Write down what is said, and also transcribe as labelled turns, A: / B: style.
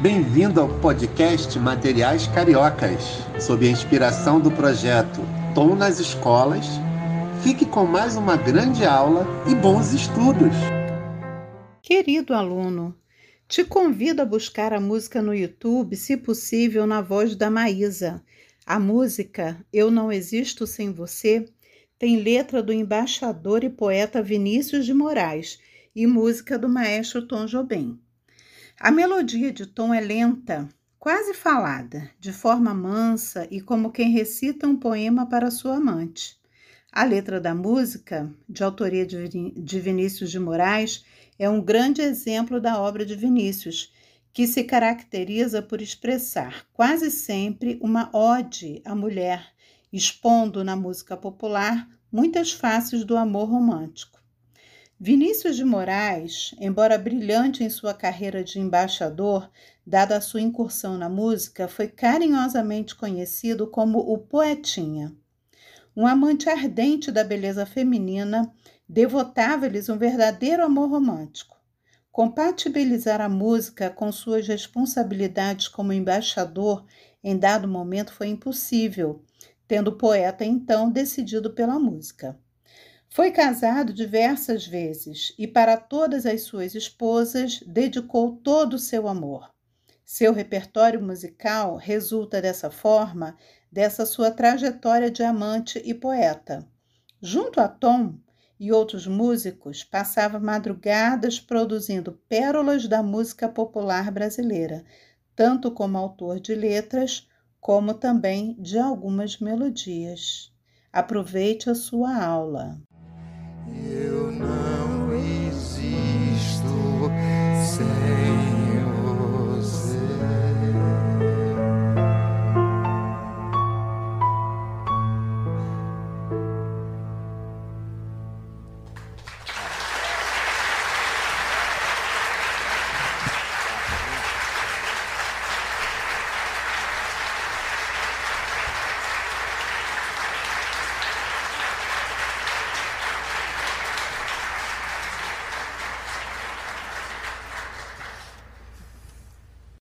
A: Bem-vindo ao podcast Materiais Cariocas, sob a inspiração do projeto Tom nas Escolas. Fique com mais uma grande aula e bons estudos.
B: Querido aluno, te convido a buscar a música no YouTube, se possível, na voz da Maísa. A música Eu Não Existo Sem Você tem letra do embaixador e poeta Vinícius de Moraes e música do maestro Tom Jobim. A melodia de Tom é lenta, quase falada, de forma mansa e como quem recita um poema para sua amante. A letra da música, de autoria de Vinícius de Moraes, é um grande exemplo da obra de Vinícius, que se caracteriza por expressar quase sempre uma ode à mulher, expondo na música popular muitas faces do amor romântico. Vinícius de Moraes, embora brilhante em sua carreira de embaixador, dada a sua incursão na música, foi carinhosamente conhecido como o Poetinha. Um amante ardente da beleza feminina, devotava-lhes um verdadeiro amor romântico. Compatibilizar a música com suas responsabilidades como embaixador em dado momento foi impossível, tendo o poeta então decidido pela música. Foi casado diversas vezes e, para todas as suas esposas, dedicou todo o seu amor. Seu repertório musical resulta dessa forma dessa sua trajetória de amante e poeta. Junto a Tom e outros músicos, passava madrugadas produzindo pérolas da música popular brasileira, tanto como autor de letras, como também de algumas melodias. Aproveite a sua aula.